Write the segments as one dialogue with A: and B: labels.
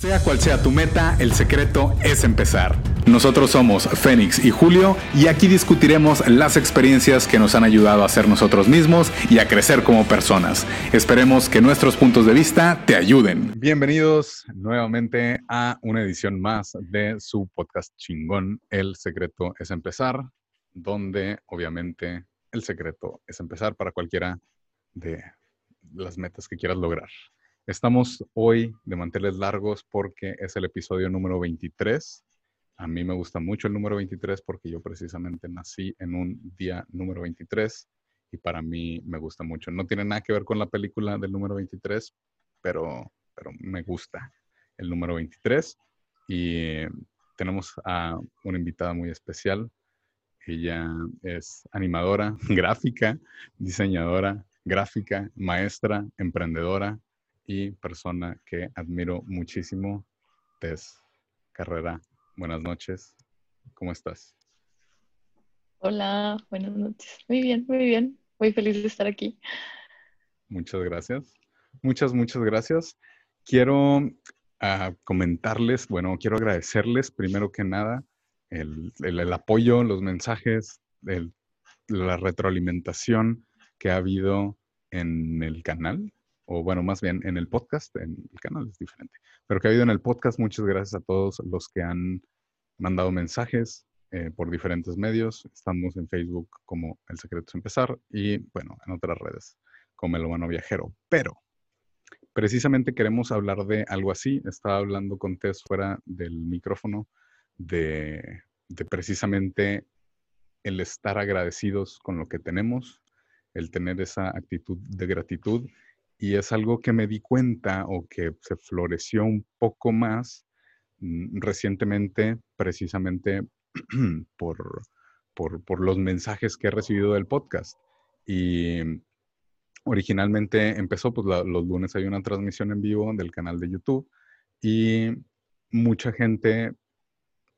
A: Sea cual sea tu meta, el secreto es empezar. Nosotros somos Fénix y Julio y aquí discutiremos las experiencias que nos han ayudado a ser nosotros mismos y a crecer como personas. Esperemos que nuestros puntos de vista te ayuden. Bienvenidos nuevamente a una edición más de su podcast chingón, El secreto es empezar, donde obviamente el secreto es empezar para cualquiera de las metas que quieras lograr. Estamos hoy de manteles largos porque es el episodio número 23. A mí me gusta mucho el número 23 porque yo precisamente nací en un día número 23 y para mí me gusta mucho. No tiene nada que ver con la película del número 23, pero, pero me gusta el número 23. Y tenemos a una invitada muy especial. Ella es animadora, gráfica, diseñadora, gráfica, maestra, emprendedora, y persona que admiro muchísimo, Tess Carrera. Buenas noches, ¿cómo estás?
B: Hola, buenas noches. Muy bien, muy bien. Muy feliz de estar aquí.
A: Muchas gracias. Muchas, muchas gracias. Quiero ah, comentarles, bueno, quiero agradecerles primero que nada el, apoyo, los mensajes, la retroalimentación que ha habido en el canal o bueno, más bien en el podcast, en el canal es diferente, pero que ha habido en el podcast. Muchas gracias a todos los que han mandado mensajes eh, por diferentes medios. Estamos en Facebook como El Secreto es Empezar y bueno, en otras redes como El Humano Viajero. Pero precisamente queremos hablar de algo así. Estaba hablando con Tess fuera del micrófono de, de precisamente el estar agradecidos con lo que tenemos, el tener esa actitud de gratitud y es algo que me di cuenta o que se floreció un poco más mm, recientemente, precisamente por, por, los mensajes que he recibido del podcast. Y originalmente empezó, pues los lunes hay una transmisión en vivo del canal de YouTube y mucha gente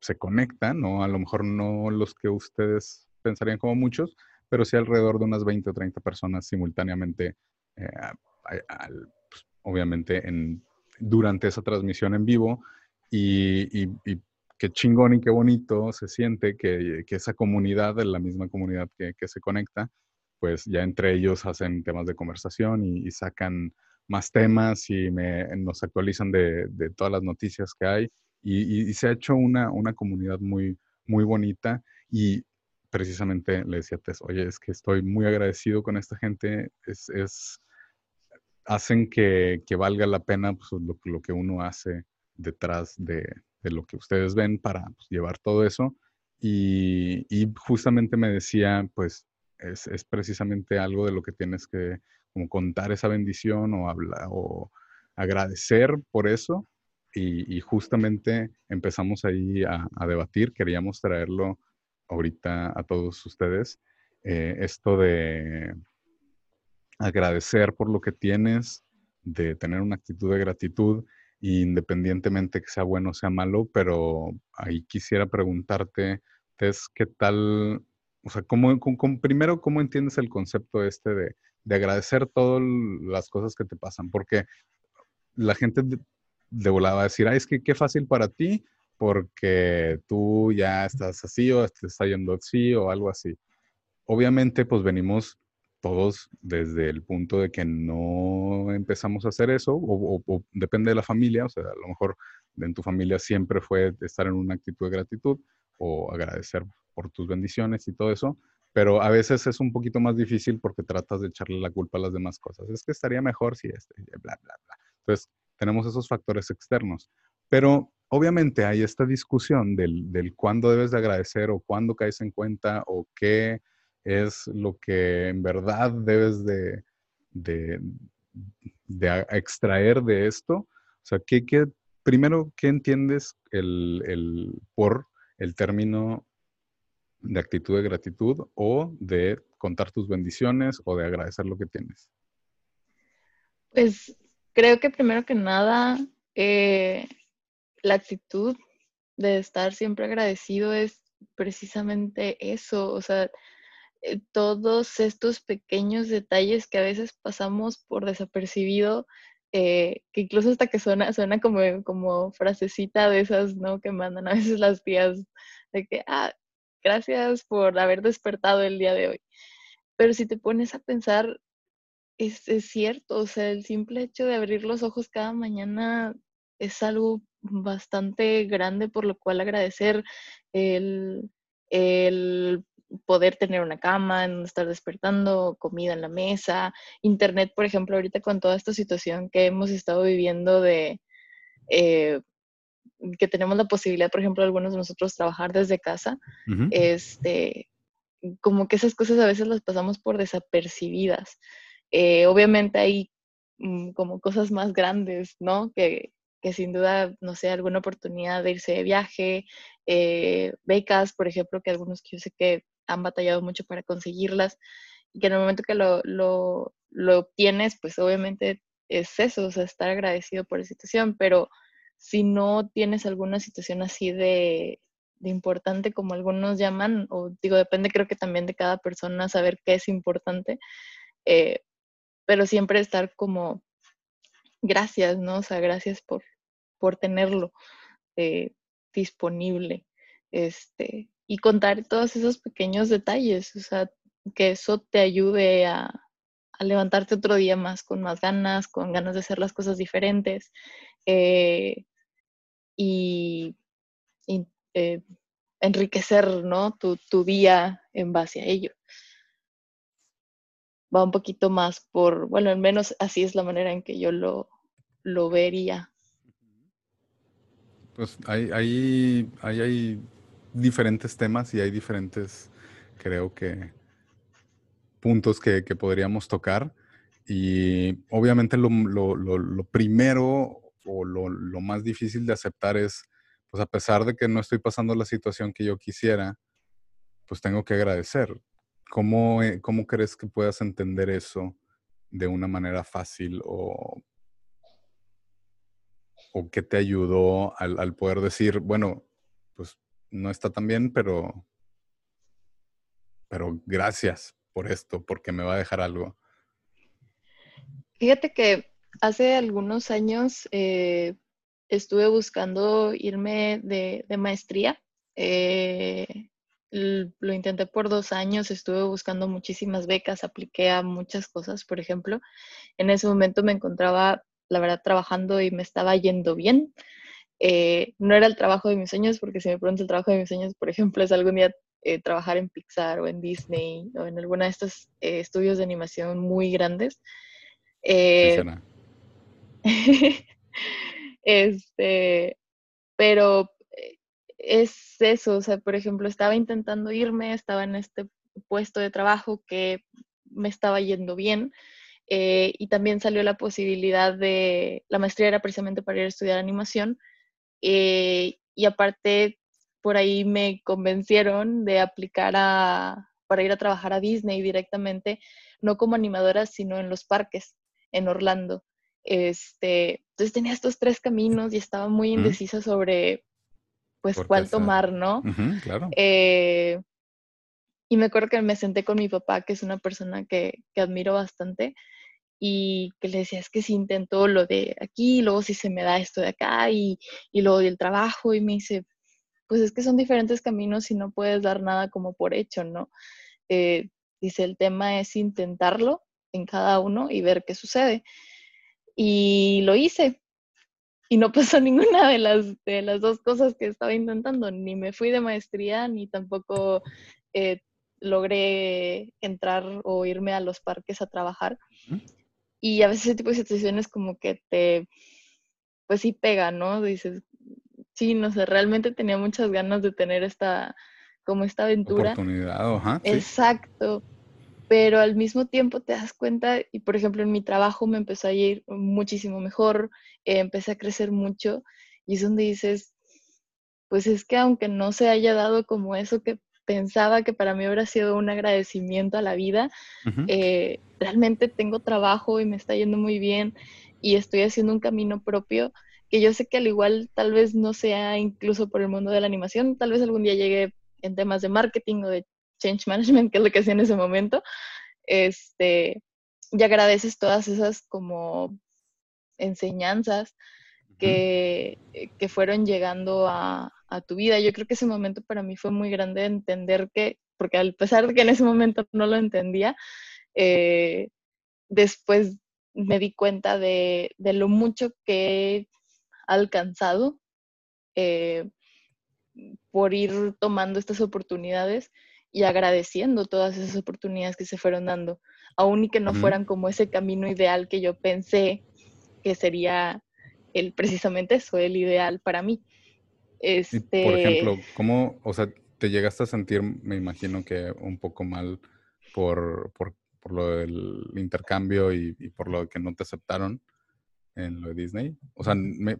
A: se conecta, ¿no? A lo mejor no los que ustedes pensarían como muchos, pero sí alrededor de unas 20 o 30 personas simultáneamente eh, pues, obviamente en, durante esa transmisión en vivo y, qué chingón y qué bonito se siente que, esa comunidad, la misma comunidad que, se conecta, pues ya entre ellos hacen temas de conversación y, sacan más temas y nos actualizan de, todas las noticias que hay. Y, se ha hecho una, comunidad muy, muy bonita y precisamente le decía a Tess, oye, es que estoy muy agradecido con esta gente, es hacen que, valga la pena pues, lo, que uno hace detrás de, lo que ustedes ven para pues, llevar todo eso. Y, justamente me decía, pues es, precisamente algo de lo que tienes que contar esa bendición o, hablar, o agradecer por eso. Y, justamente empezamos ahí a, debatir, queríamos traerlo ahorita a todos ustedes, eh, esto de agradecer por lo que tienes, de tener una actitud de gratitud, independientemente que sea bueno o sea malo, pero ahí quisiera preguntarte, Tess, ¿qué tal? O sea, ¿cómo, primero, ¿cómo entiendes el concepto este de, agradecer todas las cosas que te pasan? Porque la gente de, de volada a decir, ay, es que qué fácil para ti, porque tú ya estás así o te está yendo así o algo así. Obviamente, pues venimos todos desde el punto de que no empezamos a hacer eso, o, depende de la familia, o sea, a lo mejor en tu familia siempre fue estar en una actitud de gratitud o agradecer por tus bendiciones y todo eso, pero a veces es un poquito más difícil porque tratas de echarle la culpa a las demás cosas. Es que estaría mejor si este, bla, bla, bla. Entonces, tenemos esos factores externos, pero obviamente hay esta discusión del, del cuándo debes de agradecer o cuándo caes en cuenta o qué es lo que en verdad debes de, de, extraer de esto. O sea, ¿qué, primero, ¿qué entiendes el, por el término de actitud de gratitud o de contar tus bendiciones o de agradecer lo que tienes?
B: Pues creo que primero que nada, eh, la actitud de estar siempre agradecido es precisamente eso, o sea, eh, todos estos pequeños detalles que a veces pasamos por desapercibido eh, que incluso hasta que suena, suena como, como frasecita de esas, ¿no? Que mandan a veces las tías, de que, ah, gracias por haber despertado el día de hoy. Pero si te pones a pensar, es, es cierto, o sea, el simple hecho de abrir los ojos cada mañana es algo bastante grande por lo cual agradecer el, el poder tener una cama, no estar despertando, comida en la mesa, internet, por ejemplo, ahorita con toda esta situación que hemos estado viviendo de eh, que tenemos la posibilidad, por ejemplo, algunos de nosotros trabajar desde casa, este, como que esas cosas a veces las pasamos por desapercibidas. Eh, obviamente hay mm, como cosas más grandes, ¿no? Que, que sin duda, no sé, alguna oportunidad de irse de viaje, eh, becas, por ejemplo, que algunos que yo sé que han batallado mucho para conseguirlas, y que en el momento que lo, lo, lo obtienes, pues obviamente es eso, o sea, estar agradecido por la situación, pero si no tienes alguna situación así de, de, importante como algunos llaman, o digo, depende creo que también de cada persona saber qué es importante, eh, pero siempre estar como gracias, ¿no? O sea, gracias por, por tenerlo eh, disponible. Este, y contar todos esos pequeños detalles, o sea, que eso te ayude a, levantarte otro día más con más ganas, con ganas de hacer las cosas diferentes eh, y, eh, enriquecer ¿no? tu, tu, día en base a ello. Va un poquito más por, bueno, al menos así es la manera en que yo lo, lo vería.
A: Pues hay, hay, hay, hay diferentes temas y hay diferentes, creo que, puntos que, podríamos tocar. Y obviamente lo, primero o lo, más difícil de aceptar es, pues a pesar de que no estoy pasando la situación que yo quisiera, pues tengo que agradecer. ¿Cómo, eh, cómo crees que puedas entender eso de una manera fácil o, o qué te ayudó al, al poder decir, bueno, pues no está tan bien, pero, pero gracias por esto, porque me va a dejar algo.
B: Fíjate que hace algunos años eh, estuve buscando irme de, maestría. Eh, lo intenté por dos años, estuve buscando muchísimas becas, apliqué a muchas cosas, por ejemplo. En ese momento me encontraba, la verdad, trabajando y me estaba yendo bien. Eh, no era el trabajo de mis sueños, porque si me preguntas el trabajo de mis sueños, por ejemplo, es algún día eh, trabajar en Pixar o en Disney o en alguna de estos eh, estudios de animación muy grandes. este, pero es eso, o sea, por ejemplo, estaba intentando irme, estaba en este puesto de trabajo que me estaba yendo bien. y también salió la posibilidad de, la maestría era precisamente para ir a estudiar animación, eh, y aparte, por ahí me convencieron de aplicar a, para ir a trabajar a Disney directamente, no como animadora, sino en los parques, en Orlando. Este, entonces tenía estos tres caminos y estaba muy indecisa sobre, pues, cuál tomar, ¿no?
A: claro.
B: Eh, y me acuerdo que me senté con mi papá, que es una persona que, que admiro bastante, y que le decía, es que si intento lo de aquí, luego si se me da esto de acá y, y luego del trabajo y me dice, pues es que son diferentes caminos y no puedes dar nada como por hecho, ¿no? Eh, dice, el tema es intentarlo en cada uno y ver qué sucede. Y lo hice. Y no pasó ninguna de las, de las dos cosas que estaba intentando. Ni me fui de maestría, ni tampoco eh, logré entrar o irme a los parques a trabajar. Y a veces ese tipo de situaciones como que te, pues sí pega, ¿no? Dices, sí, no sé, realmente tenía muchas ganas de tener esta, como esta aventura.
A: Oportunidad, ajá.
B: Exacto. Pero al mismo tiempo te das cuenta, y por ejemplo en mi trabajo me empezó a ir muchísimo mejor, eh, empecé a crecer mucho, y es donde dices, pues es que aunque no se haya dado como eso que pensaba que para mí hubiera sido un agradecimiento a la vida, eh, realmente tengo trabajo y me está yendo muy bien y estoy haciendo un camino propio que yo sé que al igual tal vez no sea incluso por el mundo de la animación, tal vez algún día llegue en temas de marketing o de change management, que es lo que hacía en ese momento, este, y agradeces todas esas como enseñanzas que, que fueron llegando a, a, tu vida. Yo creo que ese momento para mí fue muy grande entender que, porque a pesar de que en ese momento no lo entendía, eh, después me di cuenta de, de, lo mucho que he alcanzado eh, por ir tomando estas oportunidades y agradeciendo todas esas oportunidades que se fueron dando, aun y que no fueran como ese camino ideal que yo pensé que sería el precisamente eso, el ideal para mí.
A: Este... por ejemplo, ¿cómo, o sea, te llegaste a sentir, me imagino que un poco mal por, por, por lo del intercambio y, y, por lo que no te aceptaron en lo de Disney? O sea, me,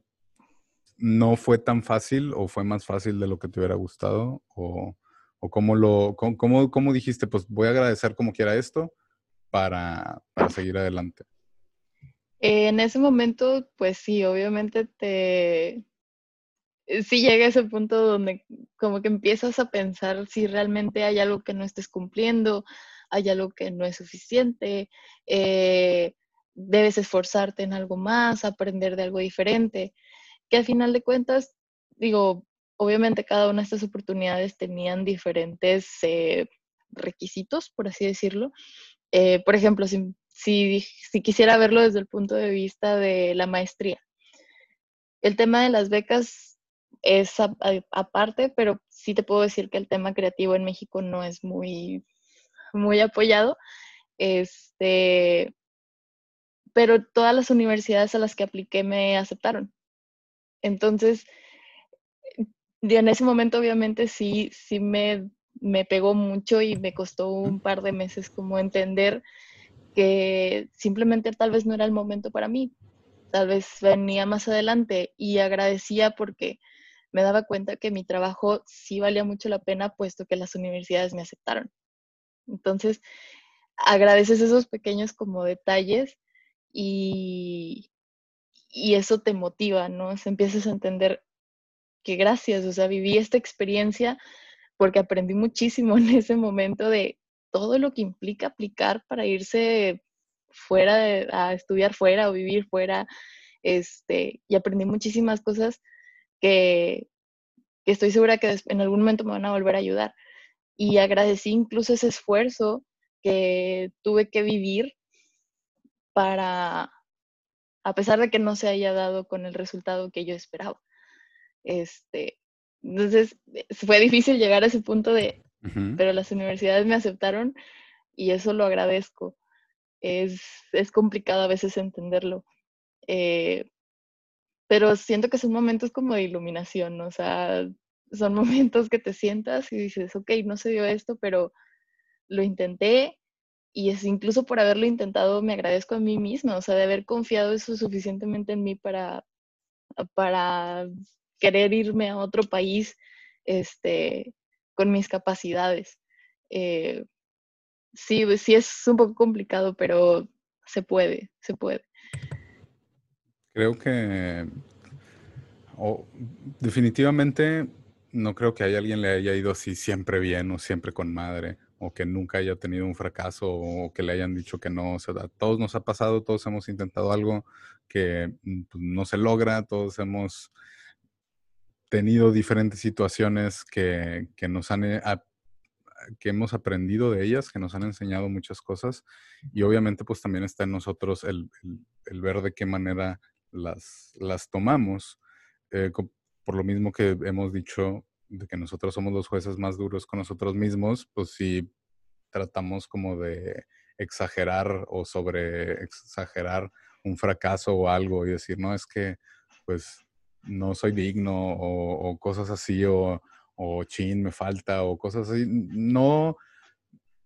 A: ¿no fue tan fácil o fue más fácil de lo que te hubiera gustado? ¿O, o cómo, lo, cómo, cómo, dijiste, pues voy a agradecer como quiera esto para, para seguir adelante?
B: En ese momento, pues sí, obviamente te, sí llega ese punto donde como que empiezas a pensar si realmente hay algo que no estés cumpliendo, hay algo que no es suficiente, eh, debes esforzarte en algo más, aprender de algo diferente, que al final de cuentas, digo, obviamente cada una de estas oportunidades tenían diferentes eh, requisitos, por así decirlo. Eh, por ejemplo, si, si, si, quisiera verlo desde el punto de vista de la maestría, el tema de las becas es aparte, pero sí te puedo decir que el tema creativo en México no es muy, muy apoyado. Este, pero todas las universidades a las que apliqué me aceptaron. Entonces, en ese momento obviamente sí, sí me, me pegó mucho y me costó un par de meses como entender que simplemente tal vez no era el momento para mí, tal vez venía más adelante y agradecía porque me daba cuenta que mi trabajo sí valía mucho la pena puesto que las universidades me aceptaron. Entonces, agradeces esos pequeños como detalles y, y eso te motiva, ¿no? Se empiezas a entender, que gracias, o sea, viví esta experiencia porque aprendí muchísimo en ese momento de todo lo que implica aplicar para irse fuera a estudiar fuera o vivir fuera, este, y aprendí muchísimas cosas que, que estoy segura que en algún momento me van a volver a ayudar. Y agradecí incluso ese esfuerzo que tuve que vivir para, a pesar de que no se haya dado con el resultado que yo esperaba. Este, entonces, fue difícil llegar a ese punto de, pero las universidades me aceptaron y eso lo agradezco. Es, es complicado a veces entenderlo. Eh, pero siento que son momentos como de iluminación, o sea, son momentos que te sientas y dices, ok, no se dio esto, pero lo intenté y es incluso por haberlo intentado me agradezco a mí misma, o sea, de haber confiado eso suficientemente en mí para, para querer irme a otro país este, con mis capacidades. Eh, sí, sí es un poco complicado, pero se puede, se puede.
A: Creo que definitivamente no creo que a alguien le haya ido así siempre bien o siempre con madre o que nunca haya tenido un fracaso o que le hayan dicho que no. O sea, todos nos ha pasado, todos hemos intentado algo que pues, no se logra, todos hemos tenido diferentes situaciones que, que nos han, eh, que hemos aprendido de ellas, que nos han enseñado muchas cosas y obviamente pues también está en nosotros el, el, ver de qué manera las, las tomamos. Eh, por lo mismo que hemos dicho de que nosotros somos los jueces más duros con nosotros mismos, pues si tratamos como de exagerar o sobre exagerar un fracaso o algo y decir, no, es que pues no soy digno o, cosas así o, o, chin, me falta o cosas así. No,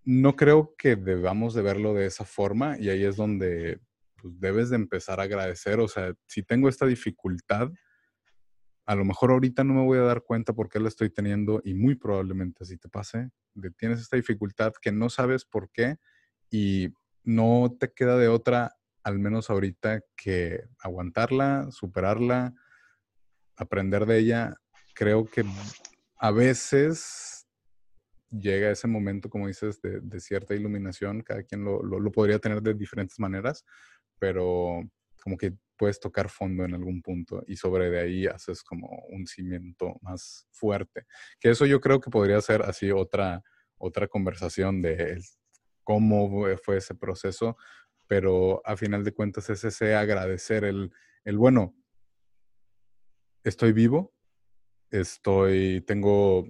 A: no creo que debamos de verlo de esa forma y ahí es donde pues, debes de empezar a agradecer. O sea, si tengo esta dificultad, a lo mejor ahorita no me voy a dar cuenta por qué la estoy teniendo y muy probablemente así te pase, de tienes esta dificultad que no sabes por qué y no te queda de otra, al menos ahorita, que aguantarla, superarla, aprender de ella, creo que a veces llega ese momento, como dices, de, cierta iluminación, cada quien lo, podría tener de diferentes maneras, pero como que puedes tocar fondo en algún punto y sobre de ahí haces como un cimiento más fuerte. Que eso yo creo que podría ser así otra, otra conversación de cómo fue ese proceso, pero a final de cuentas es ese agradecer el, el bueno, estoy vivo, estoy, tengo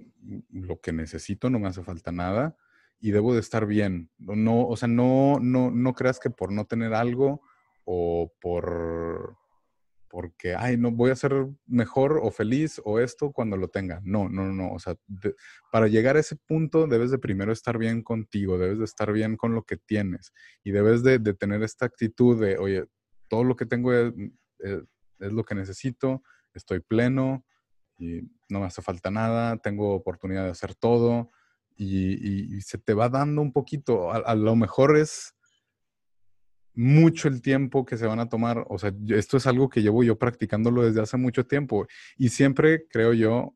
A: lo que necesito, no me hace falta nada y debo de estar bien. No, o sea, no, no, no creas que por no tener algo o por porque, ay, no voy a ser mejor o feliz o esto cuando lo tenga. No, no, no. O sea, para llegar a ese punto debes de primero estar bien contigo, debes de estar bien con lo que tienes y debes de, tener esta actitud de, oye, todo lo que tengo es, lo que necesito, estoy pleno y no me hace falta nada, tengo oportunidad de hacer todo y, se te va dando un poquito. a lo mejor es mucho el tiempo que se van a tomar. O sea, esto es algo que llevo yo practicándolo desde hace mucho tiempo. Y siempre creo yo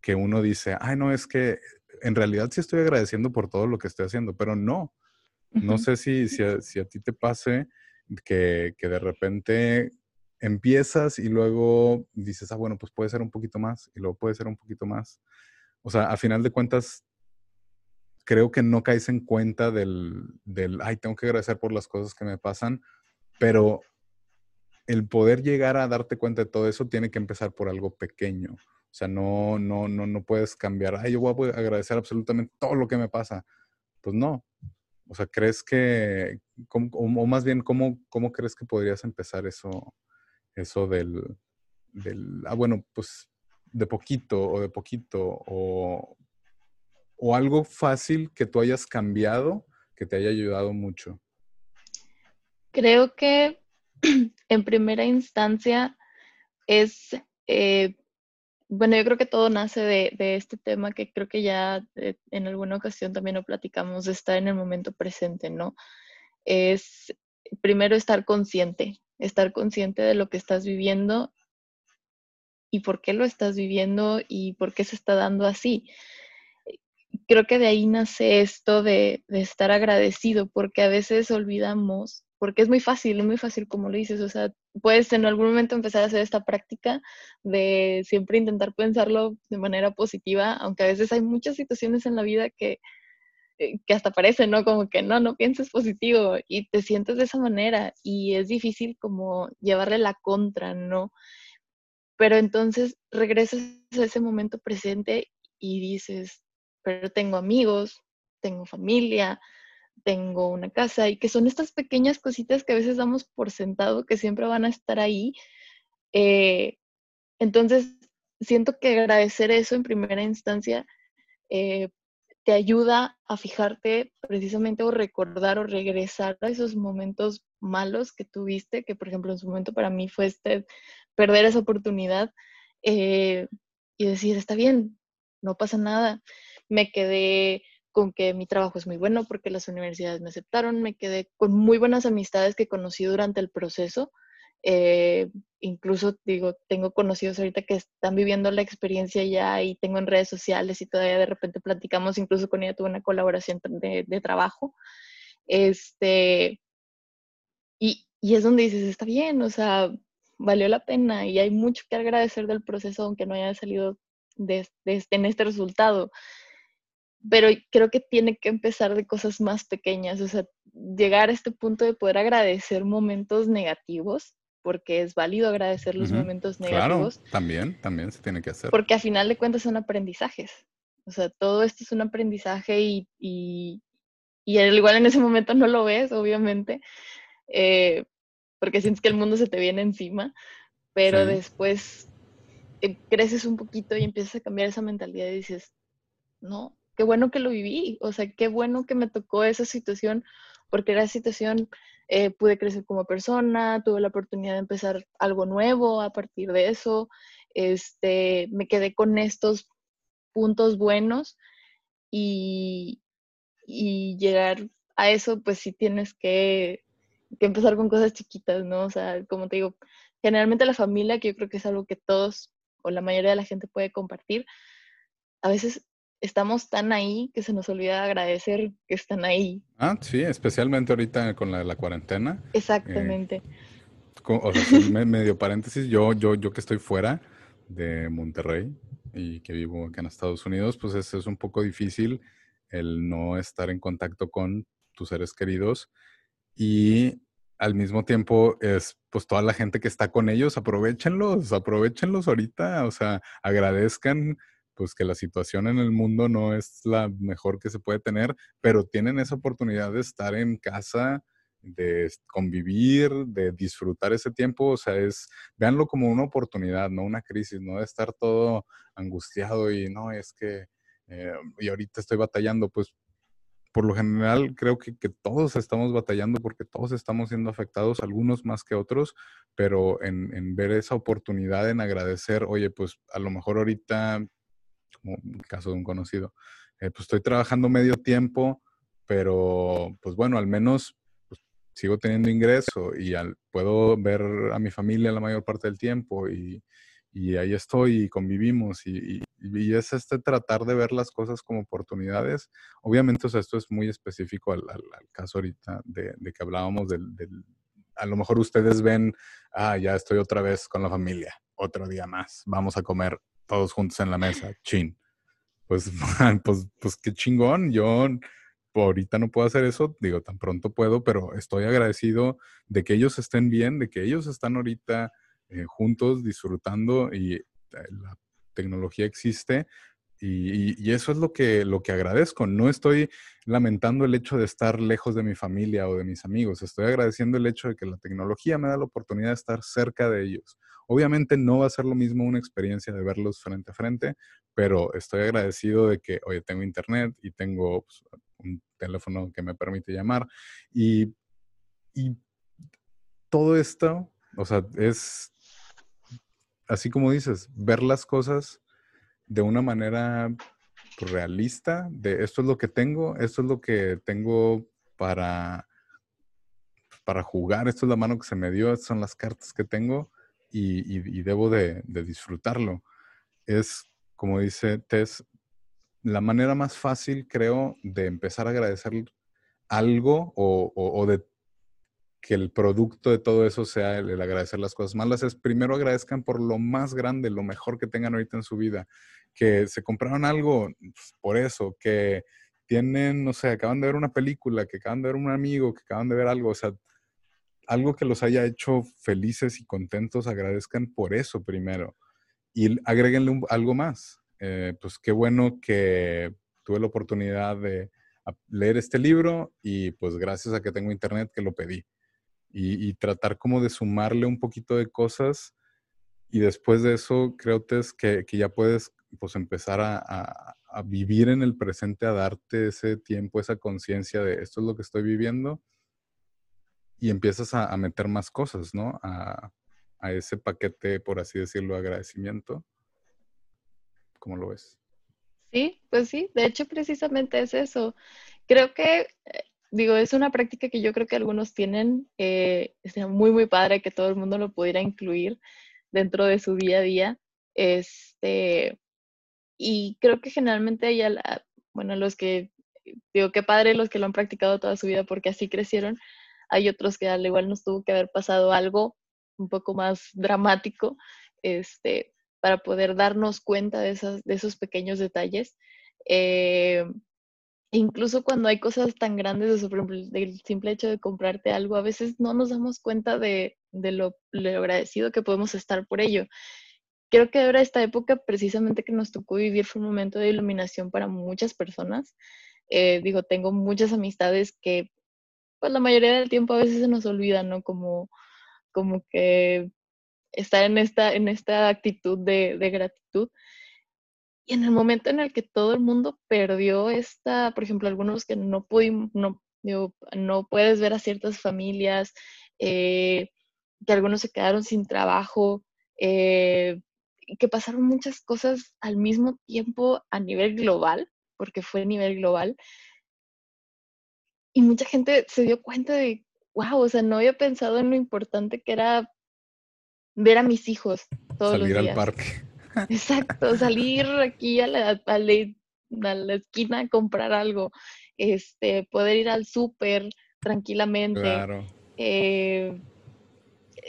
A: que uno dice, ay, no, es que en realidad sí estoy agradeciendo por todo lo que estoy haciendo, pero no. No sé si, si, a, ti te pase que, que de repente empiezas y luego dices, ah, bueno, pues puede ser un poquito más y luego puede ser un poquito más. O sea, a final de cuentas, creo que no caes en cuenta del, del, ay, tengo que agradecer por las cosas que me pasan, pero el poder llegar a darte cuenta de todo eso tiene que empezar por algo pequeño. O sea, no, no, no, no puedes cambiar, ay, yo voy a agradecer absolutamente todo lo que me pasa. Pues no. O sea, ¿crees que, o más bien, ¿cómo, cómo crees que podrías empezar eso, eso del, del, ah, bueno, pues de poquito o de poquito, o o algo fácil que tú hayas cambiado que te haya ayudado mucho?
B: Creo que en primera instancia es, eh, bueno, yo creo que todo nace de, este tema que creo que ya eh, en alguna ocasión también lo platicamos, estar en el momento presente, ¿no? Es primero estar consciente, estar consciente de lo que estás viviendo y por qué lo estás viviendo y por qué se está dando así. Creo que de ahí nace esto de, estar agradecido, porque a veces olvidamos, porque es muy fácil, es muy fácil como lo dices, o sea, puedes en algún momento empezar a hacer esta práctica de siempre intentar pensarlo de manera positiva, aunque a veces hay muchas situaciones en la vida que, que hasta parecen, ¿no? Como que no, no pienses positivo y te sientes de esa manera y es difícil como llevarle la contra, ¿no? Pero entonces regresas a ese momento presente y dices, pero tengo amigos, tengo familia, tengo una casa y que son estas pequeñas cositas que a veces damos por sentado que siempre van a estar ahí. Eh, entonces, siento que agradecer eso en primera instancia eh, te ayuda a fijarte precisamente o recordar o regresar a esos momentos malos que tuviste, que por ejemplo en su momento para mí fue este perder esa oportunidad eh, y decir, está bien, no pasa nada me quedé con que mi trabajo es muy bueno porque las universidades me aceptaron, me quedé con muy buenas amistades que conocí durante el proceso. Eh, incluso digo, tengo conocidos ahorita que están viviendo la experiencia ya y tengo en redes sociales y todavía de repente platicamos, incluso con ella tuve una colaboración de, de trabajo. Este, y, y, es donde dices, está bien, o sea, valió la pena y hay mucho que agradecer del proceso, aunque no haya salido de, de este, en este resultado pero creo que tiene que empezar de cosas más pequeñas, o sea, llegar a este punto de poder agradecer momentos negativos, porque es válido agradecer los momentos negativos.
A: Claro, también, también se tiene que hacer.
B: Porque a final de cuentas son aprendizajes. O sea, todo esto es un aprendizaje y, y, y al igual en ese momento no lo ves, obviamente, eh, porque sientes que el mundo se te viene encima, pero después eh, creces un poquito y empiezas a cambiar esa mentalidad y dices, no, qué bueno que lo viví, o sea, qué bueno que me tocó esa situación, porque esa situación eh, pude crecer como persona, tuve la oportunidad de empezar algo nuevo a partir de eso, este, me quedé con estos puntos buenos y, y llegar a eso, pues sí tienes que, que empezar con cosas chiquitas, ¿no? O sea, como te digo, generalmente la familia, que yo creo que es algo que todos o la mayoría de la gente puede compartir, a veces estamos tan ahí que se nos olvida agradecer que están ahí.
A: Ah, sí, especialmente ahorita con la, la cuarentena.
B: Exactamente.
A: o sea, medio paréntesis, yo, yo, yo que estoy fuera de Monterrey y que vivo acá en Estados Unidos, pues es, es un poco difícil el no estar en contacto con tus seres queridos y al mismo tiempo es pues toda la gente que está con ellos, aprovechenlos, aprovechenlos ahorita, o sea, agradezcan pues que la situación en el mundo no es la mejor que se puede tener, pero tienen esa oportunidad de estar en casa, de convivir, de disfrutar ese tiempo, o sea, es, véanlo como una oportunidad, no una crisis, no de estar todo angustiado y no, es que, eh, y ahorita estoy batallando, pues por lo general creo que, que, todos estamos batallando porque todos estamos siendo afectados, algunos más que otros, pero en, en ver esa oportunidad, en agradecer, oye, pues a lo mejor ahorita como el caso de un conocido, eh, pues estoy trabajando medio tiempo, pero pues bueno, al menos pues, sigo teniendo ingreso y puedo ver a mi familia la mayor parte del tiempo y, ahí estoy y convivimos y, es este tratar de ver las cosas como oportunidades. Obviamente, esto es muy específico al, al, caso ahorita de, que hablábamos del, a lo mejor ustedes ven, ah, ya estoy otra vez con la familia, otro día más, vamos a comer todos juntos en la mesa, chin. Pues, pues, pues qué chingón, yo ahorita no puedo hacer eso, digo, tan pronto puedo, pero estoy agradecido de que ellos estén bien, de que ellos están ahorita eh, juntos disfrutando y eh, la tecnología existe y, eso es lo que, lo que agradezco. No estoy lamentando el hecho de estar lejos de mi familia o de mis amigos. Estoy agradeciendo el hecho de que la tecnología me da la oportunidad de estar cerca de ellos. Obviamente no va a ser lo mismo una experiencia de verlos frente a frente, pero estoy agradecido de que, oye, tengo internet y tengo pues, un teléfono que me permite llamar. Y, y todo esto, o sea, es, así como dices, ver las cosas de una manera pues, realista, de esto es lo que tengo, esto es lo que tengo para, para jugar, esto es la mano que se me dio, son las cartas que tengo y, debo de, disfrutarlo. Es, como dice Tess, la manera más fácil, creo, de empezar a agradecer algo o, o de que el producto de todo eso sea el, agradecer las cosas malas, es primero agradezcan por lo más grande, lo mejor que tengan ahorita en su vida, que se compraron algo pues, por eso, que tienen, no sé, acaban de ver una película, que acaban de ver un amigo, que acaban de ver algo, o sea, algo que los haya hecho felices y contentos, agradezcan por eso primero. Y agréguenle algo más. Eh, pues qué bueno que tuve la oportunidad de leer este libro y pues gracias a que tengo internet que lo pedí y, tratar como de sumarle un poquito de cosas y después de eso creo que, que ya puedes pues empezar a, vivir en el presente, a darte ese tiempo, esa conciencia de esto es lo que estoy viviendo y empiezas a, meter más cosas, ¿no? A, a, ese paquete, por así decirlo, agradecimiento. ¿Cómo lo ves?
B: Sí, pues sí, de hecho precisamente es eso. Creo que eh, digo, es una práctica que yo creo que algunos tienen. Eh, sería muy, muy padre que todo el mundo lo pudiera incluir dentro de su día a día. Este, y creo que generalmente hay, bueno, los que, digo, qué padre los que lo han practicado toda su vida porque así crecieron. Hay otros que al igual nos tuvo que haber pasado algo un poco más dramático, este, para poder darnos cuenta de, esas, de esos pequeños detalles. Eh, incluso cuando hay cosas tan grandes, por ejemplo, el simple hecho de comprarte algo, a veces no nos damos cuenta de, lo, agradecido que podemos estar por ello. Creo que ahora esta época precisamente que nos tocó vivir fue un momento de iluminación para muchas personas. Eh, digo, tengo muchas amistades que pues la mayoría del tiempo a veces se nos olvida, ¿no? Como, como que estar en esta, en esta actitud de gratitud. Y en el momento en el que todo el mundo perdió esta, por ejemplo, algunos que no pudimos, no, no puedes ver a ciertas familias, eh, que algunos se quedaron sin trabajo, eh, que pasaron muchas cosas al mismo tiempo a nivel global, porque fue a nivel global. Y mucha gente se dio cuenta de, wow, o sea, no había pensado en lo importante que era ver a mis hijos todos
A: Salir
B: los días.
A: al parque.
B: Exacto, salir aquí a la, a la, esquina a comprar algo, este, poder ir al súper tranquilamente.
A: Claro.
B: Eh,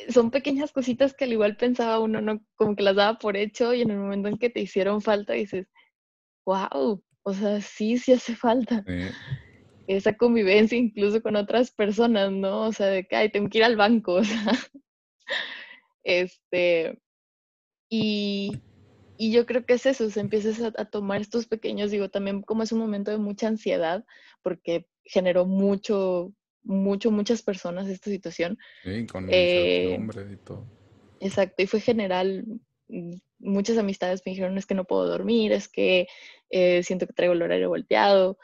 B: son pequeñas cositas que al igual pensaba uno, ¿no? Como que las daba por hecho y en el momento en que te hicieron falta dices, wow, o sea, sí, sí hace falta. Esa convivencia incluso con otras personas, ¿no? O sea, de que, ay, tengo que ir al banco, o sea. Este, y, y yo creo que es eso, se empiezas a, tomar estos pequeños, digo, también como es un momento de mucha ansiedad, porque generó mucho, mucho, muchas personas esta situación.
A: Sí, con eh, y todo.
B: Exacto, y fue general. Mm, muchas amistades me dijeron, es que no puedo dormir, es que eh, siento que traigo el horario volteado.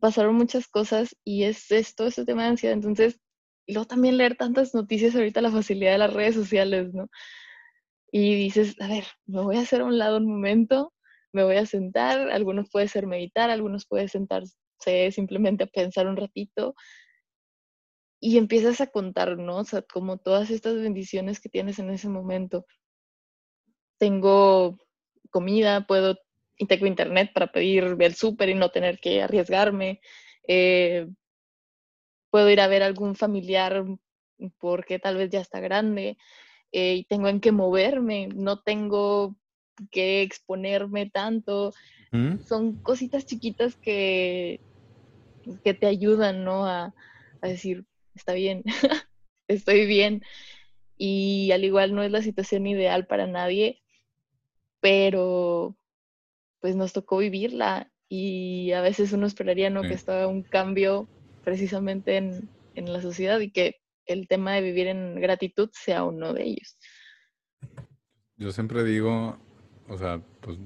B: Pasaron muchas cosas y es esto, ese tema de ansiedad. Entonces, y luego también leer tantas noticias ahorita, la facilidad de las redes sociales, ¿no? Y dices, a ver, me voy a hacer a un lado un momento, me voy a sentar, algunos puede ser meditar, algunos puede sentarse simplemente a pensar un ratito, y empiezas a contar, ¿no? Como todas estas bendiciones que tienes en ese momento. Tengo comida, puedo, y tengo internet para pedir el súper y no tener que arriesgarme. Eh, puedo ir a ver algún familiar porque tal vez ya está grande eh, y tengo en qué moverme, no tengo que exponerme tanto. Son cositas chiquitas que, que te ayudan, ¿no? A, a decir, está bien, estoy bien. Y al igual no es la situación ideal para nadie, pero pues nos tocó vivirla y a veces uno esperaría, ¿no? Que estaba un cambio precisamente en, la sociedad y que el tema de vivir en gratitud sea uno de ellos.
A: Yo siempre digo, o sea, pues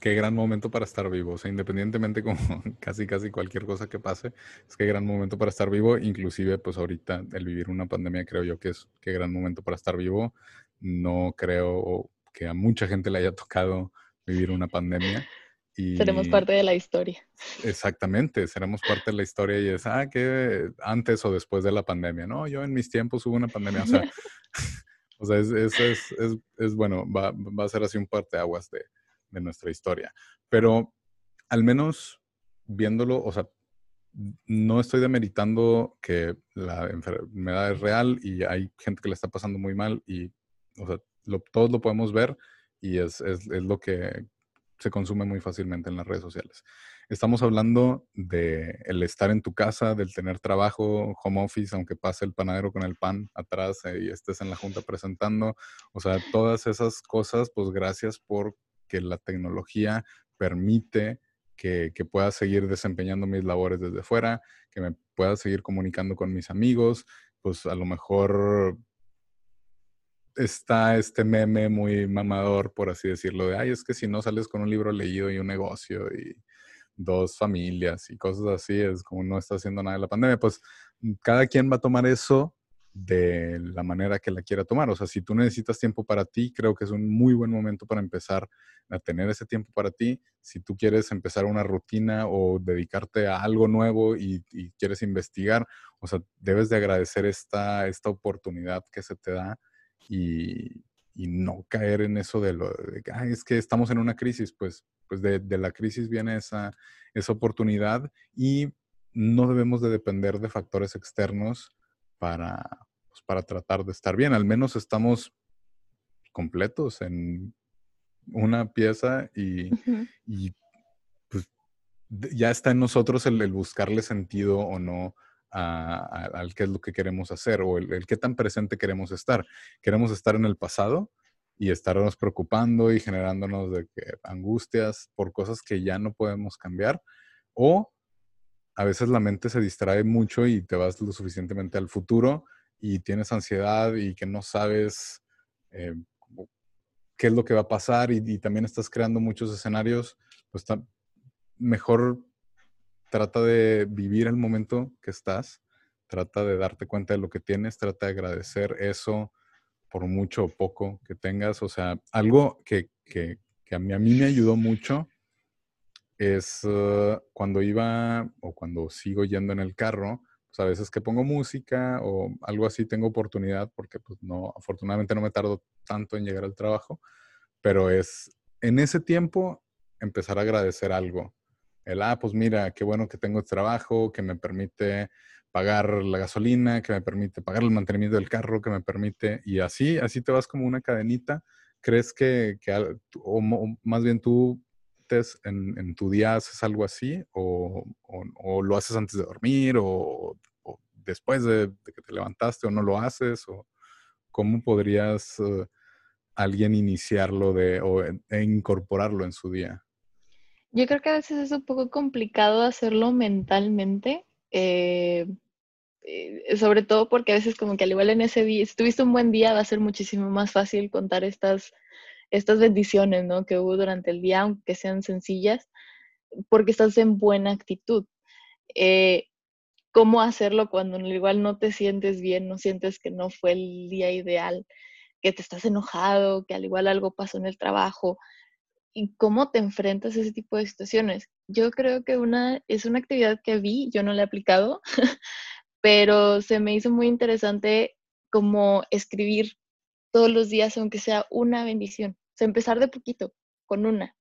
A: qué gran momento para estar vivo. Sea, independientemente como casi casi cualquier cosa que pase, es qué gran momento para estar vivo. Inclusive, pues ahorita el vivir una pandemia creo yo que es qué gran momento para estar vivo. No creo que a mucha gente le haya tocado vivir una pandemia.
B: Seremos parte de la historia.
A: Exactamente, seremos parte de la historia y es, ah, que antes o después de la pandemia, ¿no? Yo en mis tiempos hubo una pandemia, o sea, o sea es, es, es, bueno, va, va, a ser así un parteaguas de, de nuestra historia. Pero al menos viéndolo, o sea, no estoy demeritando que la enfermedad es real y hay gente que le está pasando muy mal y, o sea, todos lo podemos ver y es, es, es, lo que se consume muy fácilmente en las redes sociales. Estamos hablando de el estar en tu casa, del tener trabajo, home office, aunque pase el panadero con el pan atrás eh, y estés en la junta presentando. O sea, todas esas cosas, pues gracias por que la tecnología permite que, que, pueda seguir desempeñando mis labores desde fuera, que me pueda seguir comunicando con mis amigos, pues a lo mejor está este meme muy mamador, por así decirlo, de, ay, es que si no sales con un libro leído y un negocio y dos familias y cosas así, es como no está haciendo nada la pandemia, pues mm, cada quien va a tomar eso de la manera que la quiera tomar. O sea, si tú necesitas tiempo para ti, creo que es un muy buen momento para empezar a tener ese tiempo para ti. Si tú quieres empezar una rutina o dedicarte a algo nuevo y, y quieres investigar, o sea, debes de agradecer esta, esta oportunidad que se te da y, no caer en eso de lo de que es que estamos en una crisis, pues, pues de, la crisis viene esa, esa oportunidad y no debemos de depender de factores externos para, pues, para tratar de estar bien. Al menos estamos completos en una pieza y, pues ya está en nosotros el, el buscarle sentido o no al qué es lo que queremos hacer o el, qué tan presente queremos estar. Queremos estar en el pasado y estarnos preocupando y generándonos de que, angustias por cosas que ya no podemos cambiar o a veces la mente se distrae mucho y te vas lo suficientemente al futuro y tienes ansiedad y que no sabes eh, qué es lo que va a pasar y, y, también estás creando muchos escenarios, pues está mejor trata de vivir el momento que estás, trata de darte cuenta de lo que tienes, trata de agradecer eso por mucho o poco que tengas. O sea, algo que, a, mí, a mí me ayudó mucho es uh, cuando iba o cuando sigo yendo en el carro, pues a veces que pongo música o algo así tengo oportunidad porque pues no, afortunadamente no me tardo tanto en llegar al trabajo, pero es en ese tiempo empezar a agradecer algo el, ah, pues mira, qué bueno que tengo este trabajo, que me permite pagar la gasolina, que me permite pagar el mantenimiento del carro, que me permite, y así, así te vas como una cadenita. ¿Crees que, o, más bien tú en, tu día haces algo así, o, lo haces antes de dormir, o, después de, que te levantaste, o no lo haces, o cómo podrías eh, alguien iniciarlo de, o e incorporarlo en su día?
B: Yo creo que a veces es un poco complicado hacerlo mentalmente, eh, eh, sobre todo porque a veces como que al igual en ese día, si tuviste un buen día, va a ser muchísimo más fácil contar estas, estas bendiciones ¿no? que hubo durante el día, aunque sean sencillas, porque estás en buena actitud. Eh, ¿Cómo hacerlo cuando igual no te sientes bien, no sientes que no fue el día ideal, que te estás enojado, que al igual algo pasó en el trabajo? Y cómo te enfrentas a ese tipo de situaciones. Yo creo que una, es una actividad que vi, yo no la he aplicado, pero se me hizo muy interesante como escribir todos los días, aunque sea una bendición. O sea, empezar de poquito, con una.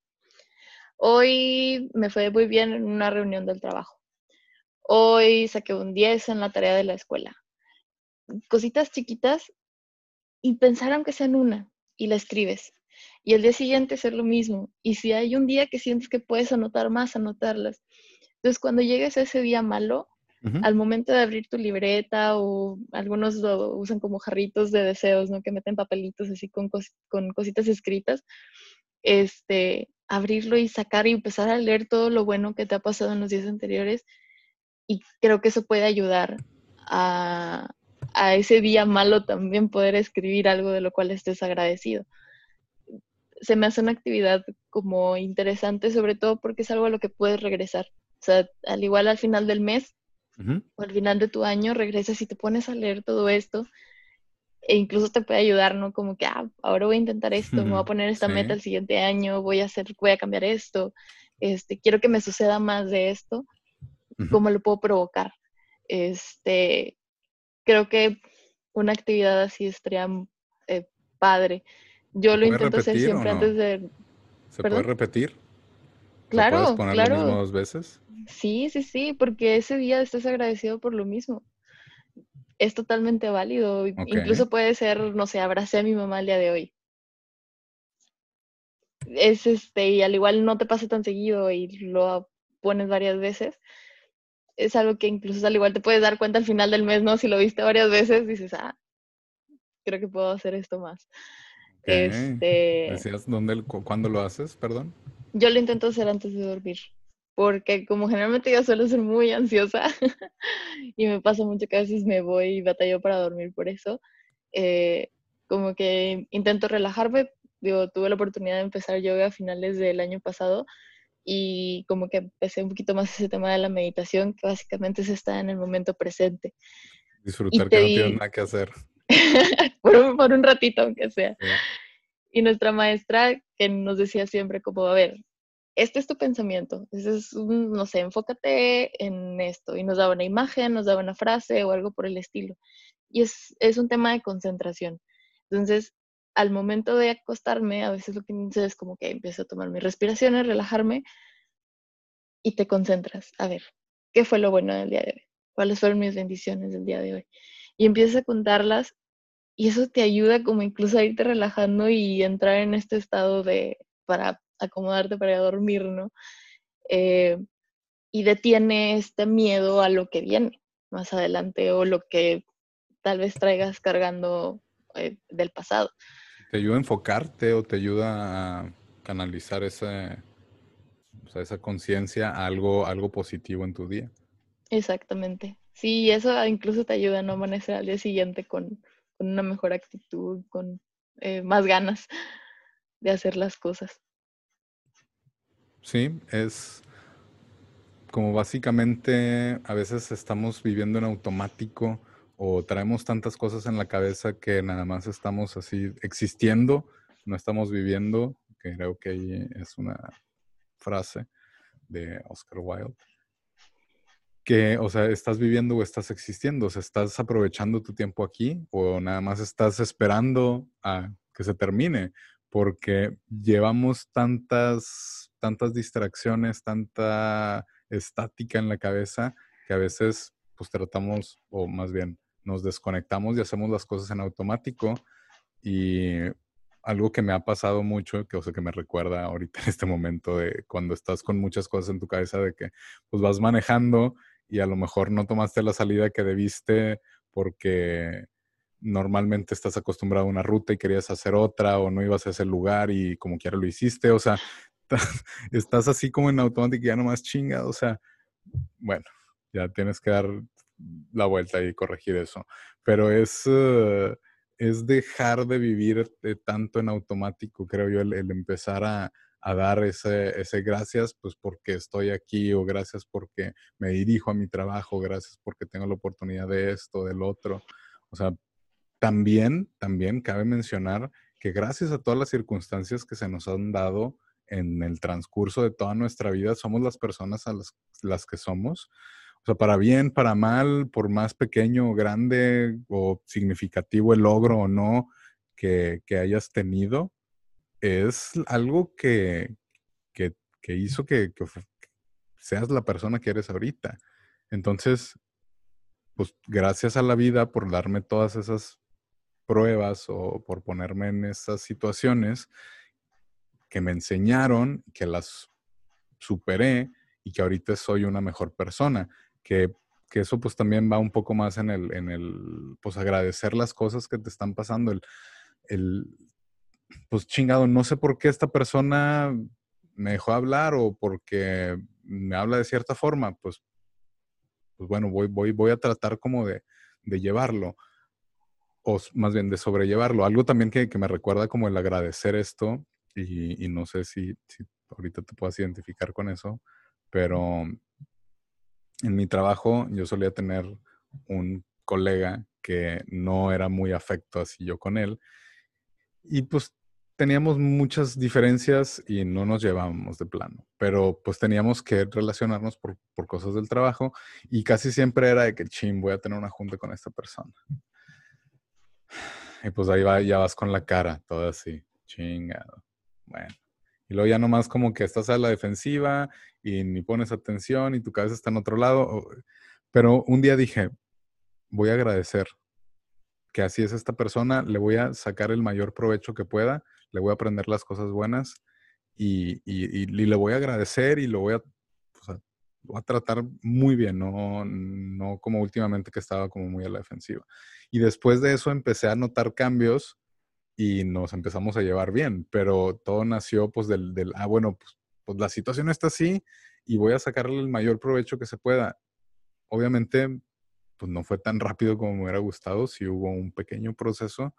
B: Hoy me fue muy bien en una reunión del trabajo. Hoy saqué un 10 en la tarea de la escuela. Cositas chiquitas y pensar aunque sea una y la escribes y el día siguiente hacer lo mismo. Y si hay un día que sientes que puedes anotar más, anotarlas. Entonces, cuando llegues a ese día malo, al momento de abrir tu libreta o algunos lo usan como jarritos de deseos, ¿no? Que meten papelitos así con, con cositas escritas, este, abrirlo y sacar y empezar a leer todo lo bueno que te ha pasado en los días anteriores. Y creo que eso puede ayudar a, a ese día malo también poder escribir algo de lo cual estés agradecido se me hace una actividad como interesante, sobre todo porque es algo a lo que puedes regresar. O sea, al igual al final del mes o al final de tu año, regresas y te pones a leer todo esto e incluso te puede ayudar, ¿no? Como que, ah, ahora voy a intentar esto, me voy a poner esta meta el siguiente año, voy a hacer, voy a cambiar esto, este, quiero que me suceda más de esto, ¿cómo lo puedo provocar? Este, creo que una actividad así estaría eh, padre. Yo lo intento hacer siempre antes de...
A: ¿Se puede repetir?
B: Claro,
A: ¿Puedes poner
B: claro.
A: lo mismo dos veces?
B: Sí, sí, sí, porque ese día estás agradecido por lo mismo. Es totalmente válido. Incluso puede ser, no sé, abracé a mi mamá el día de hoy. Es este, y al igual no te pasa tan seguido y lo pones varias veces. Es algo que incluso al igual te puedes dar cuenta al final del mes, ¿no? Si lo viste varias veces, dices, ah, creo que puedo hacer esto más.
A: Este, ¿Decías dónde, cuándo lo haces, perdón?
B: Yo lo intento hacer antes de dormir, porque como generalmente yo suelo ser muy ansiosa y me pasa mucho que a veces me voy y batallo para dormir por eso, eh, como que intento relajarme. Digo, tuve la oportunidad de empezar yoga a finales del año pasado y como que empecé un poquito más ese tema de la meditación, que básicamente es estar en el momento presente.
A: Disfrutar que no tienes nada que hacer.
B: por, un, por, un, ratito, aunque sea. Y nuestra maestra que nos decía siempre como, a ver, este es tu pensamiento, ese es un, no sé, enfócate en esto. Y nos daba una imagen, nos daba una frase o algo por el estilo. Y es, es un tema de concentración. Entonces, al momento de acostarme, a veces lo que hice es como que empiezo a tomar mis respiraciones, relajarme y te concentras. A ver, ¿qué fue lo bueno del día de hoy? ¿Cuáles fueron mis bendiciones del día de hoy? Y empiezas a contarlas y eso te ayuda como incluso a irte relajando y entrar en este estado de para acomodarte para dormir, ¿no? Eh, y detiene este miedo a lo que viene más adelante o lo que tal vez traigas cargando eh, del pasado.
A: ¿Te ayuda a enfocarte o te ayuda a canalizar ese, esa conciencia a algo, algo positivo en tu día?
B: Exactamente. Sí, eso incluso te ayuda a no amanecer al día siguiente con, una mejor actitud, con eh, más ganas de hacer las cosas.
A: Sí, es como básicamente a veces estamos viviendo en automático o traemos tantas cosas en la cabeza que nada más estamos así existiendo, no estamos viviendo, creo que ahí es una frase de Oscar Wilde que, o sea, estás viviendo o estás existiendo, o sea, estás aprovechando tu tiempo aquí o nada más estás esperando a que se termine, porque llevamos tantas, tantas distracciones, tanta estática en la cabeza que a veces pues tratamos, o más bien, nos desconectamos y hacemos las cosas en automático. Y algo que me ha pasado mucho, que, o sea, que me recuerda ahorita en este momento de cuando estás con muchas cosas en tu cabeza, de que pues vas manejando y a lo mejor no tomaste la salida que debiste porque normalmente estás acostumbrado a una ruta y querías hacer otra o no ibas a ese lugar y como quiera lo hiciste, o sea, estás así como en automático y ya nomás chinga, o sea, bueno, ya tienes que dar la vuelta y corregir eso, pero es... Uh, es dejar de vivir tanto en automático, creo yo, el, empezar a, dar ese, ese, gracias, pues porque estoy aquí, o gracias porque me dirijo a mi trabajo, gracias porque tengo la oportunidad de esto, del otro. O sea, también, también cabe mencionar que gracias a todas las circunstancias que se nos han dado en el transcurso de toda nuestra vida, somos las personas a las, las que somos. O sea, para bien, para mal, por más pequeño o grande o significativo el logro o no que, hayas tenido, es algo que, que, hizo que, seas la persona que eres ahorita. Entonces, pues gracias a la vida por darme todas esas pruebas o por ponerme en esas situaciones que me enseñaron, que las superé y que ahorita soy una mejor persona que, eso pues también va un poco más en el, en el, pues agradecer las cosas que te están pasando, el, el, pues chingado, no sé por qué esta persona me dejó hablar o porque me habla de cierta forma, pues, pues bueno, voy, voy, voy a tratar como de, de llevarlo, o más bien de sobrellevarlo. Algo también que, me recuerda como el agradecer esto, y, y no sé si, si, ahorita te puedas identificar con eso, pero en mi trabajo yo solía tener un colega que no era muy afecto así yo con él. Y pues teníamos muchas diferencias y no nos llevábamos de plano, pero pues teníamos que relacionarnos por, cosas del trabajo y casi siempre era de que, ching, voy a tener una junta con esta persona. Y pues ahí va, ya vas con la cara, todo así, chingado. Bueno, y luego ya nomás como que estás a la defensiva y ni pones atención y tu cabeza está en otro lado. Pero un día dije, voy a agradecer que así es esta persona, le voy a sacar el mayor provecho que pueda, le voy a aprender las cosas buenas y, y, le voy a agradecer y lo voy a, a tratar muy bien, no, no como últimamente que estaba como muy a la defensiva. Y después de eso empecé a notar cambios y nos empezamos a llevar bien, pero todo nació pues del, del ah, bueno, pues, pues, la situación está así y voy a sacarle el mayor provecho que se pueda. Obviamente, pues no fue tan rápido como me hubiera gustado, sí hubo un pequeño proceso,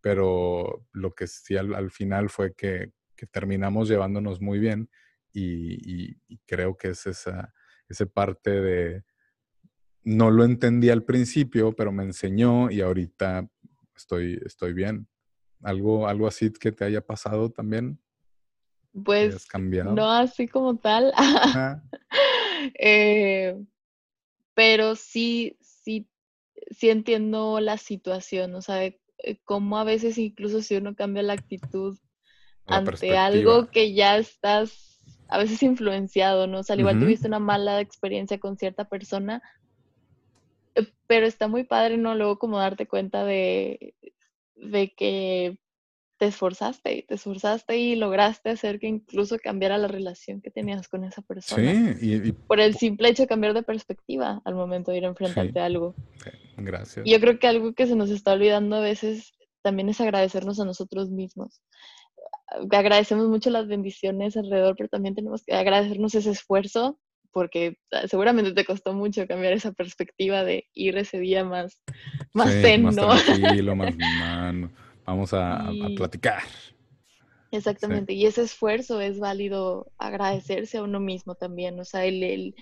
A: pero lo que sí al, final fue que, que, terminamos llevándonos muy bien y, y, creo que es esa, esa parte de, no lo entendí al principio, pero me enseñó y ahorita estoy, estoy bien. ¿Algo, algo así que te haya pasado también?
B: Pues no así como tal. Eh, pero sí, sí, entiendo la situación, o sea, eh, cómo a veces incluso si uno cambia la actitud ante algo que ya estás a veces influenciado, ¿no? O sea, al igual tuviste una mala experiencia con cierta persona, eh, pero está muy padre, ¿no? Luego como darte cuenta de, de que te esforzaste y te esforzaste y lograste hacer que incluso cambiara la relación que tenías con esa persona. Sí, y, por el simple hecho de cambiar de perspectiva al momento de ir a enfrentarte a algo.
A: Gracias.
B: Y yo creo que algo que se nos está olvidando a veces también es agradecernos a nosotros mismos. Agradecemos mucho las bendiciones alrededor, pero también tenemos que agradecernos ese esfuerzo porque ah, seguramente te costó mucho cambiar esa perspectiva de ir ese día más, más zen,
A: más
B: ¿no?
A: Tranquilo, más vamos a, platicar.
B: Exactamente, y ese esfuerzo es válido agradecerse a uno mismo también, o sea, el,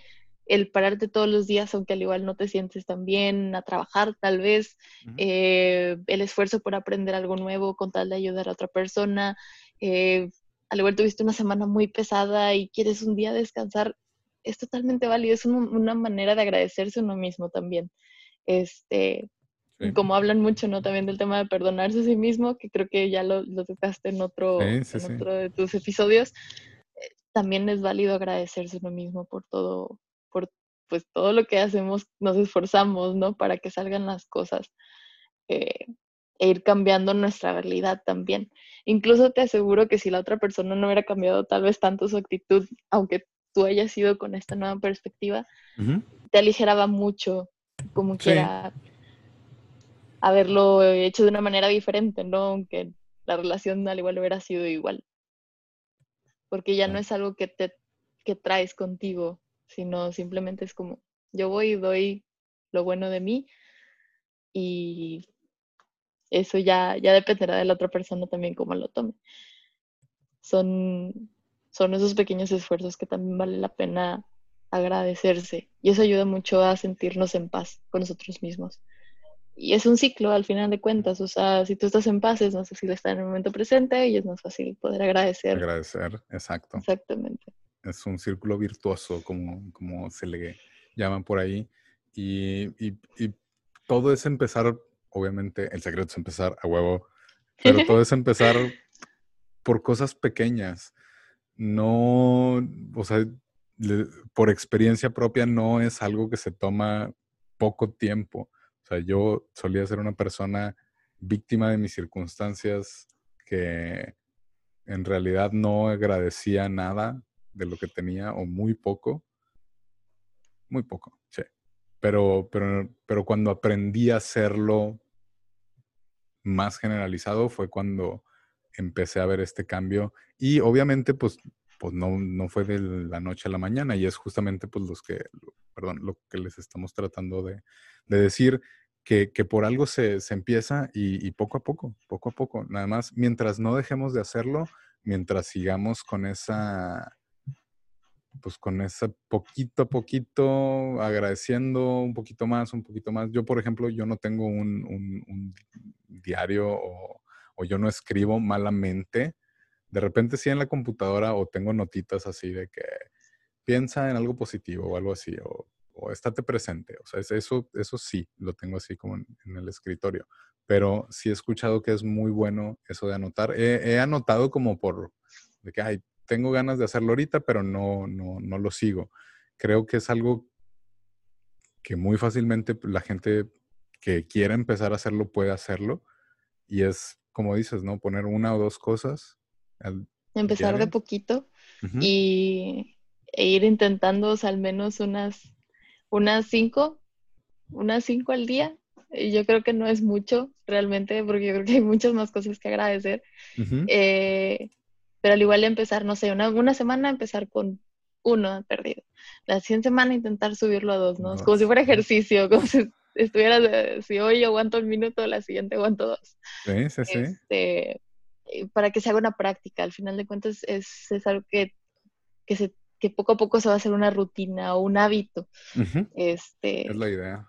B: el, pararte todos los días, aunque al igual no te sientes tan bien, a trabajar tal vez, eh, el esfuerzo por aprender algo nuevo con tal de ayudar a otra persona, eh, al igual tuviste una semana muy pesada y quieres un día descansar, es totalmente válido, es una manera de agradecerse a uno mismo también. Este, como hablan mucho, ¿no? También del tema de perdonarse a sí mismo, que creo que ya lo, tocaste en otro, otro de tus episodios. Eh, también es válido agradecerse uno mismo por todo, por, pues todo lo que hacemos nos esforzamos, ¿no? Para que salgan las cosas eh, e ir cambiando nuestra realidad también. Incluso te aseguro que si la otra persona no hubiera cambiado tal vez tanto su actitud, aunque tú hayas ido con esta nueva perspectiva, te aligeraba mucho, como quiera haberlo hecho de una manera diferente, ¿no? Aunque la relación al igual hubiera sido igual. Porque ya no es algo que te que traes contigo, sino simplemente es como yo voy y doy lo bueno de mí y eso ya, ya dependerá de la otra persona también cómo lo tome. Son, son esos pequeños esfuerzos que también vale la pena agradecerse y eso ayuda mucho a sentirnos en paz con nosotros mismos y es un ciclo al final de cuentas, o sea, si tú estás en paz es más fácil estar en el momento presente y es más fácil poder agradecer.
A: Agradecer, exacto.
B: Exactamente.
A: Es un círculo virtuoso, como, como se le llama por ahí. Y, y, y todo es empezar, obviamente, el secreto es empezar a huevo, pero todo es empezar por cosas pequeñas. No, o sea, por experiencia propia no es algo que se toma poco tiempo o sea, yo solía ser una persona víctima de mis circunstancias que en realidad no agradecía nada de lo que tenía o muy poco. Muy poco, sí. Pero, pero, pero cuando aprendí a hacerlo más generalizado fue cuando empecé a ver este cambio. Y obviamente, pues, pues no, no fue de la noche a la mañana. Y es justamente pues los que, perdón, lo que les estamos tratando de, de decir que, por algo se, empieza y, poco a poco, poco a poco. Nada más, mientras no dejemos de hacerlo, mientras sigamos con esa, pues con ese poquito a poquito, agradeciendo un poquito más, un poquito más. Yo, por ejemplo, yo no tengo un, diario o, yo no escribo malamente. De repente sí en la computadora o tengo notitas así de que piensa en algo positivo o algo así, o o estate presente. O sea, eso, eso sí, lo tengo así como en, el escritorio. Pero sí he escuchado que es muy bueno eso de anotar. He, anotado como por, de que, ay, tengo ganas de hacerlo ahorita, pero no, no, no lo sigo. Creo que es algo que muy fácilmente la gente que quiera empezar a hacerlo puede hacerlo. Y es, como dices, ¿no? Poner una o dos cosas.
B: Empezar de poquito y e ir intentando al menos unas unas cinco, unas cinco al día. Y yo creo que no es mucho realmente, porque yo creo que hay muchas más cosas que agradecer. Eh, pero al igual empezar, no sé, una, una semana empezar con uno perdido. La siguiente semana intentar subirlo a dos, ¿no? como si fuera ejercicio, como si estuvieras, si hoy aguanto un minuto, la siguiente aguanto dos.
A: Sí, sí, sí.
B: Este, para que se haga una práctica. Al final de cuentas es, es algo que, que se que poco a poco se va a hacer una rutina o un hábito. este,
A: es la idea.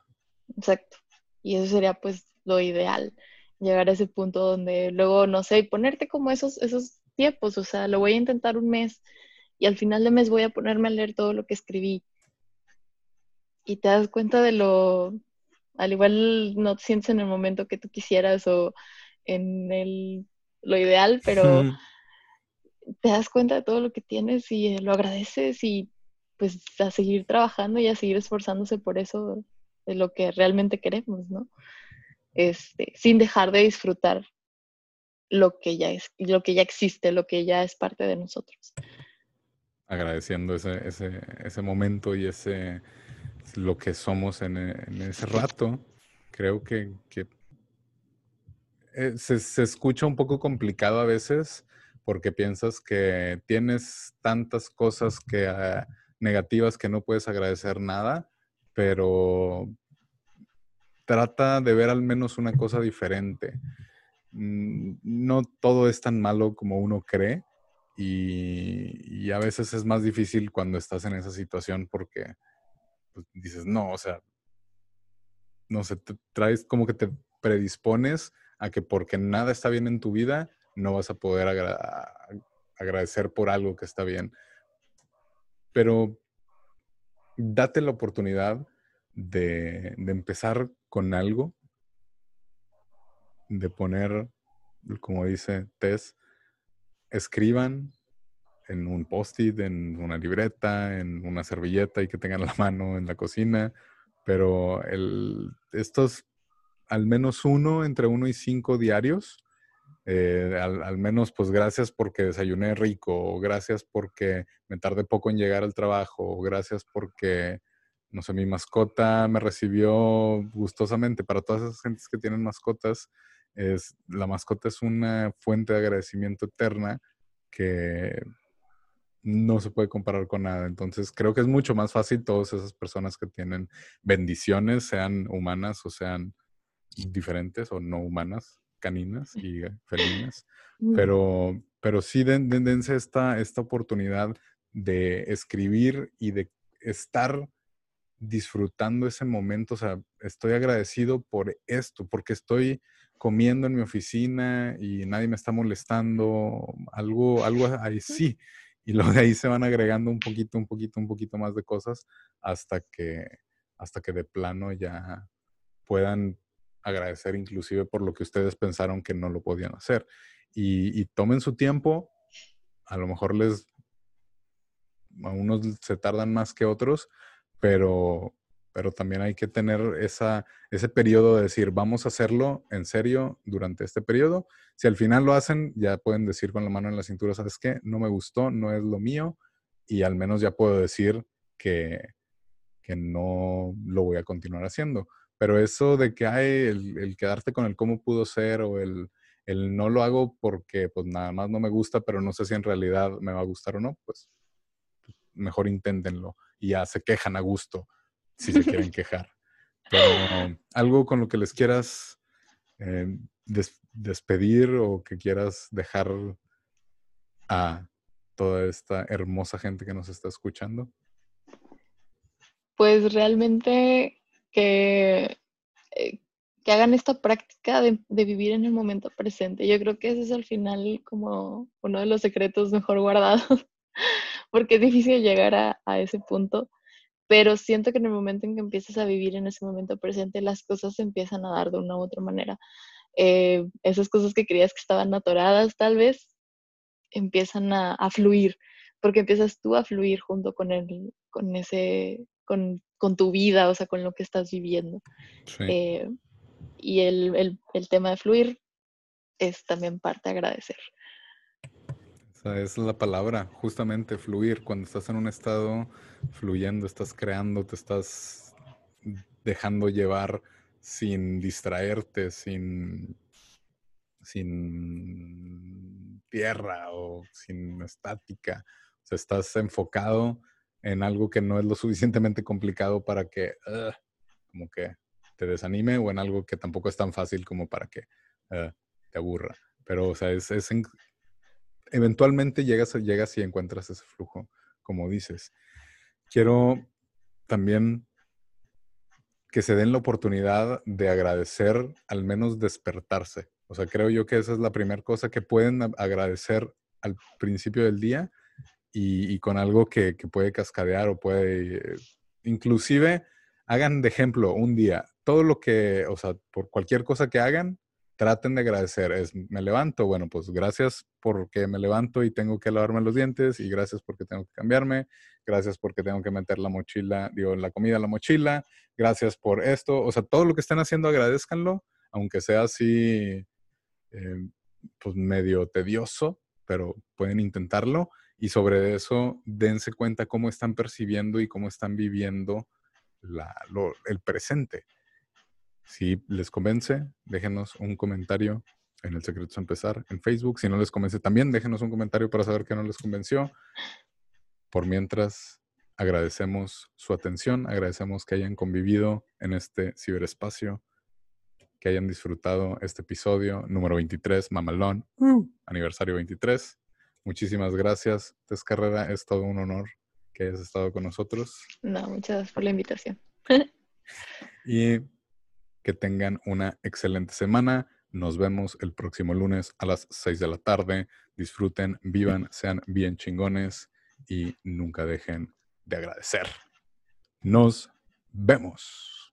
B: Exacto. Y eso sería pues lo ideal, llegar a ese punto donde luego, no sé, ponerte como esos, esos tiempos, o sea, lo voy a intentar un mes y al final de mes voy a ponerme a leer todo lo que escribí. Y te das cuenta de lo, al igual no te sientes en el momento que tú quisieras o en el, lo ideal, pero te das cuenta de todo lo que tienes y eh, lo agradeces y pues a seguir trabajando y a seguir esforzándose por eso de lo que realmente queremos, ¿no? Este, sin dejar de disfrutar lo que ya es, lo que ya existe, lo que ya es parte de nosotros.
A: Agradeciendo ese, ese, ese momento y ese lo que somos en, en ese rato, creo que, que eh, se, escucha un poco complicado a veces, porque piensas que tienes tantas cosas que, ah, negativas que no puedes agradecer nada, pero trata de ver al menos una cosa diferente. Mm, no todo es tan malo como uno cree y, a veces es más difícil cuando estás en esa situación porque pues, dices, no, o sea, no sé, te traes como que te predispones a que porque nada está bien en tu vida, no vas a poder agradecer por algo que está bien. Pero date la oportunidad de, empezar con algo, de poner, como dice Tess, escriban en un post-it, en una libreta, en una servilleta y que tengan la mano en la cocina, pero el, estos al menos uno, entre uno y cinco diarios, eh, al, menos pues gracias porque desayuné rico, gracias porque me tardé poco en llegar al trabajo, gracias porque, no sé, mi mascota me recibió gustosamente. Para todas esas gentes que tienen mascotas, es, la mascota es una fuente de agradecimiento eterna que no se puede comparar con nada. Entonces creo que es mucho más fácil todas esas personas que tienen bendiciones, sean humanas o sean diferentes o no humanas, caninas y felinas. Pero, pero sí dense esta, esta oportunidad de escribir y de estar disfrutando ese momento. O sea, estoy agradecido por esto, porque estoy comiendo en mi oficina y nadie me está molestando. Algo, algo ahí sí. Y luego de ahí se van agregando un poquito, un poquito, un poquito más de cosas hasta que, hasta que de plano ya puedan agradecer inclusive por lo que ustedes pensaron que no lo podían hacer. Y, tomen su tiempo, a lo mejor les, a unos se tardan más que otros, pero, pero también hay que tener esa, ese periodo de decir, vamos a hacerlo en serio durante este periodo. Si al final lo hacen, ya pueden decir con la mano en la cintura, ¿sabes qué? No me gustó, no es lo mío, y al menos ya puedo decir que, que no lo voy a continuar haciendo. Pero eso de que hay el, quedarte con el cómo pudo ser o el, no lo hago porque pues nada más no me gusta, pero no sé si en realidad me va a gustar o no, pues mejor inténtenlo y ya se quejan a gusto si se quieren quejar. Pero algo con lo que les quieras eh, despedir o que quieras dejar a toda esta hermosa gente que nos está escuchando.
B: Pues realmente que, eh, que hagan esta práctica de, vivir en el momento presente. Yo creo que ese es al final como uno de los secretos mejor guardados, porque es difícil llegar a, ese punto, pero siento que en el momento en que empiezas a vivir en ese momento presente, las cosas empiezan a dar de una u otra manera. Eh, esas cosas que creías que estaban atoradas tal vez empiezan a, a, fluir, porque empiezas tú a fluir junto con, el, con, ese, con con tu vida, o sea, con lo que estás viviendo. Eh, y el, tema de fluir es también parte de agradecer.
A: esa es la palabra, justamente fluir. Cuando estás en un estado fluyendo, estás creando, te estás dejando llevar sin distraerte, sin, sin tierra o sin estática. O sea, estás enfocado en algo que no es lo suficientemente complicado para que como que te desanime o en algo que tampoco es tan fácil como para que te aburra. Pero, o sea, es, eventualmente llegas, llegas y encuentras ese flujo, como dices. Quiero también que se den la oportunidad de agradecer, al menos despertarse. O sea, creo yo que esa es la primera cosa que pueden agradecer al principio del día y, con algo que, puede cascadear o puede, inclusive, hagan de ejemplo un día, todo lo que, o sea, por cualquier cosa que hagan, traten de agradecer. Es, me levanto, bueno, pues gracias porque me levanto y tengo que lavarme los dientes y gracias porque tengo que cambiarme, gracias porque tengo que meter la mochila, digo, la comida en la mochila, gracias por esto, o sea, todo lo que estén haciendo agradezcanlo, aunque sea así, eh, pues medio tedioso, pero pueden intentarlo y sobre eso dense cuenta cómo están percibiendo y cómo están viviendo el presente. Si les convence, déjenos un comentario en El Secreto de Empezar en Facebook. Si no les convence, también déjenos un comentario para saber que no les convenció. Por mientras, agradecemos su atención, agradecemos que hayan convivido en este ciberespacio, que hayan disfrutado este episodio número 23, Mamalón, uh. aniversario 23. Muchísimas gracias, Tess Carrera. Es todo un honor que hayas estado con nosotros.
B: No, muchas gracias por la invitación.
A: y que tengan una excelente semana. Nos vemos el próximo lunes a las 6 de la tarde. Disfruten, vivan, sean bien chingones y nunca dejen de agradecer. Nos vemos.